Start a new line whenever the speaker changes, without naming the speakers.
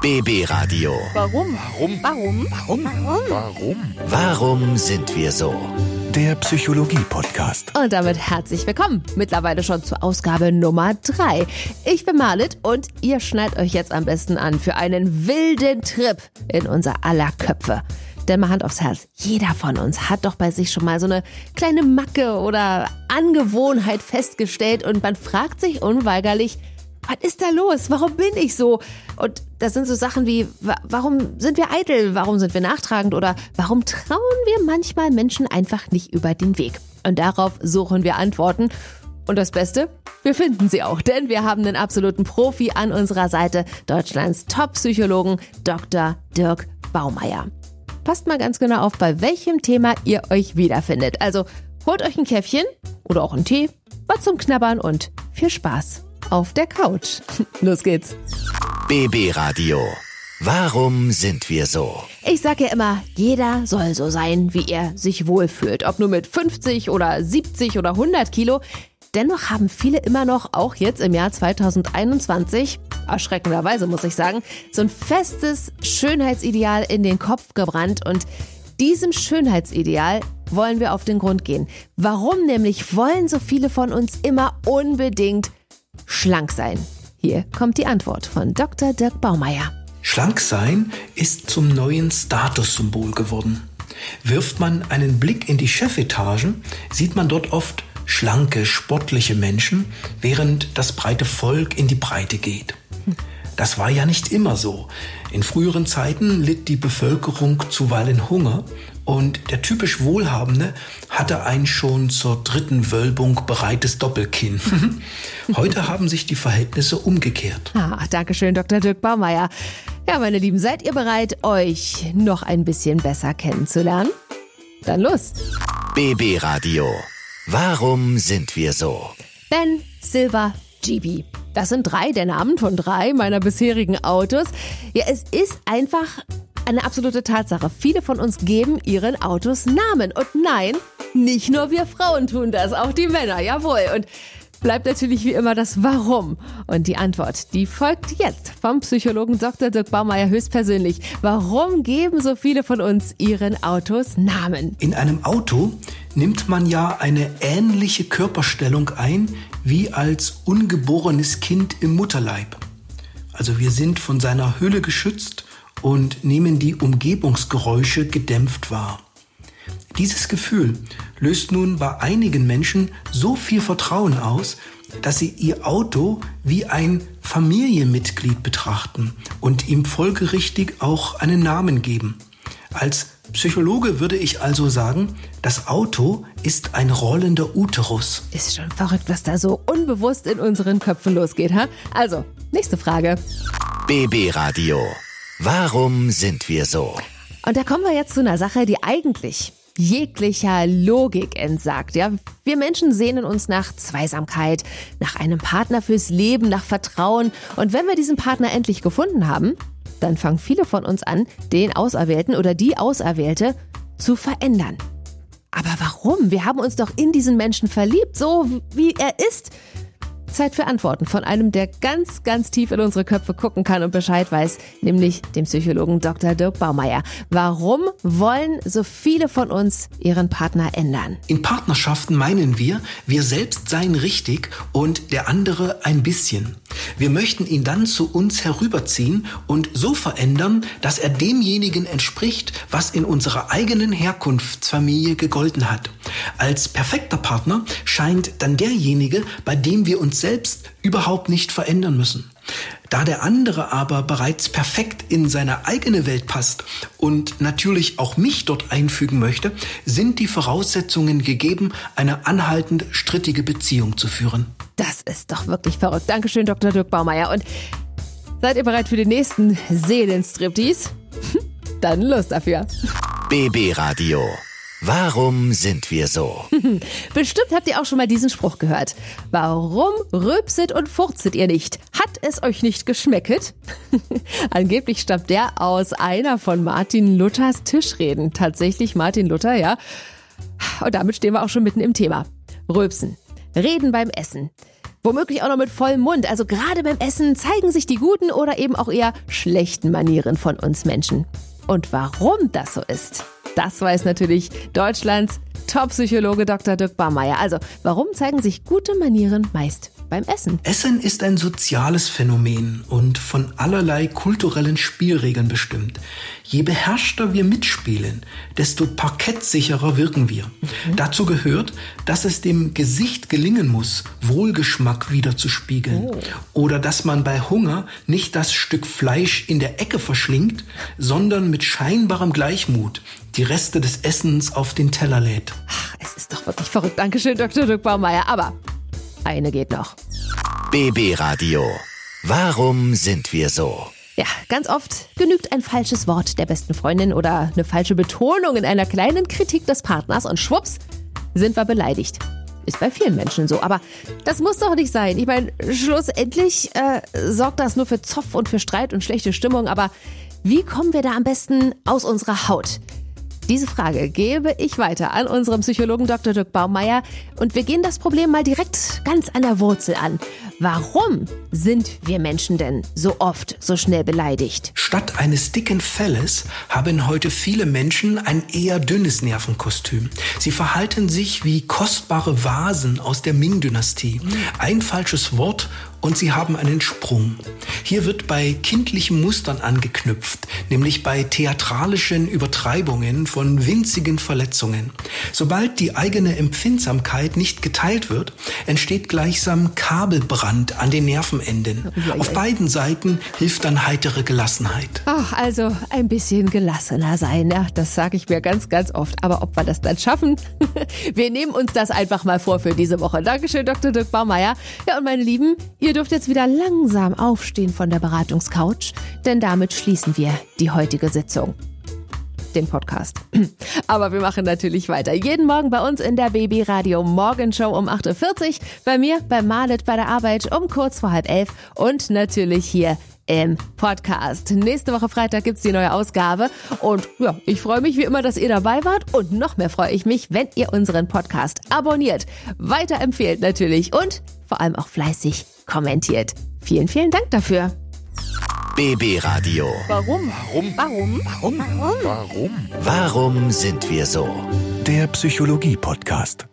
BB Radio.
Warum?
Warum?
Warum?
Warum? Warum?
Warum sind wir so?
Der Psychologie-Podcast.
Und damit herzlich willkommen. Mittlerweile schon zur Ausgabe Nummer 3. Ich bin Marlit und ihr schnallt euch jetzt am besten an für einen wilden Trip in unser aller Köpfe. Denn mal Hand aufs Herz, jeder von uns hat doch bei sich schon mal so eine kleine Macke oder Angewohnheit festgestellt und man fragt sich unweigerlich, was ist da los? Warum bin ich so? Und das sind so Sachen wie, wa- warum sind wir eitel? Warum sind wir nachtragend? Oder warum trauen wir manchmal Menschen einfach nicht über den Weg? Und darauf suchen wir Antworten. Und das Beste? Wir finden sie auch, denn wir haben einen absoluten Profi an unserer Seite, Deutschlands Top-Psychologen Dr. Dirk Baumeier. Passt mal ganz genau auf, bei welchem Thema ihr euch wiederfindet. Also holt euch ein Käffchen oder auch einen Tee, was zum Knabbern und viel Spaß auf der Couch. Los geht's.
BB Radio. Warum sind wir so?
Ich sag ja immer, jeder soll so sein, wie er sich wohlfühlt. Ob nur mit 50 oder 70 oder 100 Kilo. Dennoch haben viele immer noch, auch jetzt im Jahr 2021, erschreckenderweise muss ich sagen, so ein festes Schönheitsideal in den Kopf gebrannt. Und diesem Schönheitsideal wollen wir auf den Grund gehen. Warum nämlich wollen so viele von uns immer unbedingt schlank sein? Hier kommt die Antwort von Dr. Dirk Baumeier.
Schlank sein ist zum neuen Statussymbol geworden. Wirft man einen Blick in die Chefetagen, sieht man dort oft schlanke, sportliche Menschen, während das breite Volk in die Breite geht. Das war ja nicht immer so. In früheren Zeiten litt die Bevölkerung zuweilen Hunger und der typisch Wohlhabende hatte ein schon zur dritten Wölbung bereites Doppelkinn. Heute haben sich die Verhältnisse umgekehrt.
Ah, Dankeschön, Dr. Dirk Baumeier. Ja, meine Lieben, seid ihr bereit, euch noch ein bisschen besser kennenzulernen? Dann los.
BB Radio. Warum sind wir so?
Ben, Silver, GB. Das sind drei der Namen von drei meiner bisherigen Autos. Ja, es ist einfach eine absolute Tatsache. Viele von uns geben ihren Autos Namen. Und nein, nicht nur wir Frauen tun das, auch die Männer, jawohl. Und bleibt natürlich wie immer das Warum. Und die Antwort, die folgt jetzt vom Psychologen Dr. Dirk Baumeier höchstpersönlich. Warum geben so viele von uns ihren Autos Namen?
In einem Auto nimmt man ja eine ähnliche Körperstellung ein wie als ungeborenes Kind im Mutterleib. Also wir sind von seiner Hülle geschützt und nehmen die Umgebungsgeräusche gedämpft wahr. Dieses Gefühl löst nun bei einigen Menschen so viel Vertrauen aus, dass sie ihr Auto wie ein Familienmitglied betrachten und ihm folgerichtig auch einen Namen geben. Als Psychologe würde ich also sagen, das Auto ist ein rollender Uterus.
Ist schon verrückt, was da so unbewusst in unseren Köpfen losgeht, ha? Also, nächste Frage.
BB Radio. Warum sind wir so?
Und da kommen wir jetzt zu einer Sache, die eigentlich jeglicher Logik entsagt. Ja, wir Menschen sehnen uns nach Zweisamkeit, nach einem Partner fürs Leben, nach Vertrauen. Und wenn wir diesen Partner endlich gefunden haben, dann fangen viele von uns an, den Auserwählten oder die Auserwählte zu verändern. Aber warum? Wir haben uns doch in diesen Menschen verliebt, so wie er ist. Zeit für Antworten von einem, der ganz, ganz tief in unsere Köpfe gucken kann und Bescheid weiß, nämlich dem Psychologen Dr. Dirk Baumeier. Warum wollen so viele von uns ihren Partner ändern?
In Partnerschaften meinen wir, wir selbst seien richtig und der andere ein bisschen. Wir möchten ihn dann zu uns herüberziehen und so verändern, dass er demjenigen entspricht, was in unserer eigenen Herkunftsfamilie gegolten hat. Als perfekter Partner scheint dann derjenige, bei dem wir uns selbst überhaupt nicht verändern müssen. Da der andere aber bereits perfekt in seine eigene Welt passt und natürlich auch mich dort einfügen möchte, sind die Voraussetzungen gegeben, eine anhaltend strittige Beziehung zu führen.
Das ist doch wirklich verrückt. Dankeschön, Dr. Dirk Baumeier. Und seid ihr bereit für den nächsten Seelenstriptease? Dann los dafür.
BB Radio. Warum sind wir so?
Bestimmt habt ihr auch schon mal diesen Spruch gehört. Warum rülpset und furzet ihr nicht? Hat es euch nicht geschmecket? Angeblich stammt der aus einer von Martin Luthers Tischreden. Tatsächlich Martin Luther, ja. Und damit stehen wir auch schon mitten im Thema. Rülpsen. Reden beim Essen. Womöglich auch noch mit vollem Mund. Also gerade beim Essen zeigen sich die guten oder eben auch eher schlechten Manieren von uns Menschen. Und warum das so ist, das weiß natürlich Deutschlands Top-Psychologe Dr. Dirk Barmeier. Also, warum zeigen sich gute Manieren meist beim Essen?
Essen ist ein soziales Phänomen und von allerlei kulturellen Spielregeln bestimmt. Je beherrschter wir mitspielen, desto parkettsicherer wirken wir. Mhm. Dazu gehört, dass es dem Gesicht gelingen muss, Wohlgeschmack wiederzuspiegeln. Oh. Oder dass man bei Hunger nicht das Stück Fleisch in der Ecke verschlingt, sondern mit scheinbarem Gleichmut die Reste des Essens auf den Teller lädt.
Ach, es ist doch wirklich verrückt. Dankeschön, Dr. Dirk Baumeier. Aber eine geht noch.
BB Radio. Warum sind wir so?
Ja, ganz oft genügt ein falsches Wort der besten Freundin oder eine falsche Betonung in einer kleinen Kritik des Partners und schwupps sind wir beleidigt. Ist bei vielen Menschen so. Aber das muss doch nicht sein. Ich meine, schlussendlich äh, sorgt das nur für Zoff und für Streit und schlechte Stimmung. Aber wie kommen wir da am besten aus unserer Haut? Diese Frage gebe ich weiter an unseren Psychologen Dr. Dirk Baumeier und wir gehen das Problem mal direkt ganz an der Wurzel an. Warum sind wir Menschen denn so oft so schnell beleidigt?
Statt eines dicken Felles haben heute viele Menschen ein eher dünnes Nervenkostüm. Sie verhalten sich wie kostbare Vasen aus der Ming-Dynastie. Ein falsches Wort und sie haben einen Sprung. Hier wird bei kindlichen Mustern angeknüpft, nämlich bei theatralischen Übertreibungen von winzigen Verletzungen. Sobald die eigene Empfindsamkeit nicht geteilt wird, entsteht gleichsam Kabelbrand an den Nervenenden. Auf beiden Seiten hilft dann heitere Gelassenheit.
Ach, also ein bisschen gelassener sein, ja, das sage ich mir ganz, ganz oft. Aber ob wir das dann schaffen? wir nehmen uns das einfach mal vor für diese Woche. Dankeschön, Dr. Dirk Baumeier. Ja, und meine Lieben, Ihr dürft jetzt wieder langsam aufstehen von der Beratungscouch, denn damit schließen wir die heutige Sitzung. Den Podcast. Aber wir machen natürlich weiter. Jeden Morgen bei uns in der Baby Radio Morgenshow um 8.40 Uhr. Bei mir, bei Marlet, bei der Arbeit um kurz vor halb elf und natürlich hier im Podcast. Nächste Woche Freitag gibt's die neue Ausgabe. Und ja, ich freue mich wie immer, dass ihr dabei wart. Und noch mehr freue ich mich, wenn ihr unseren Podcast abonniert, weiterempfehlt natürlich und vor allem auch fleißig kommentiert. Vielen, vielen Dank dafür.
BB Radio.
Warum? Warum?
Warum?
Warum? Warum?
Warum sind wir so?
Der Psychologie-Podcast.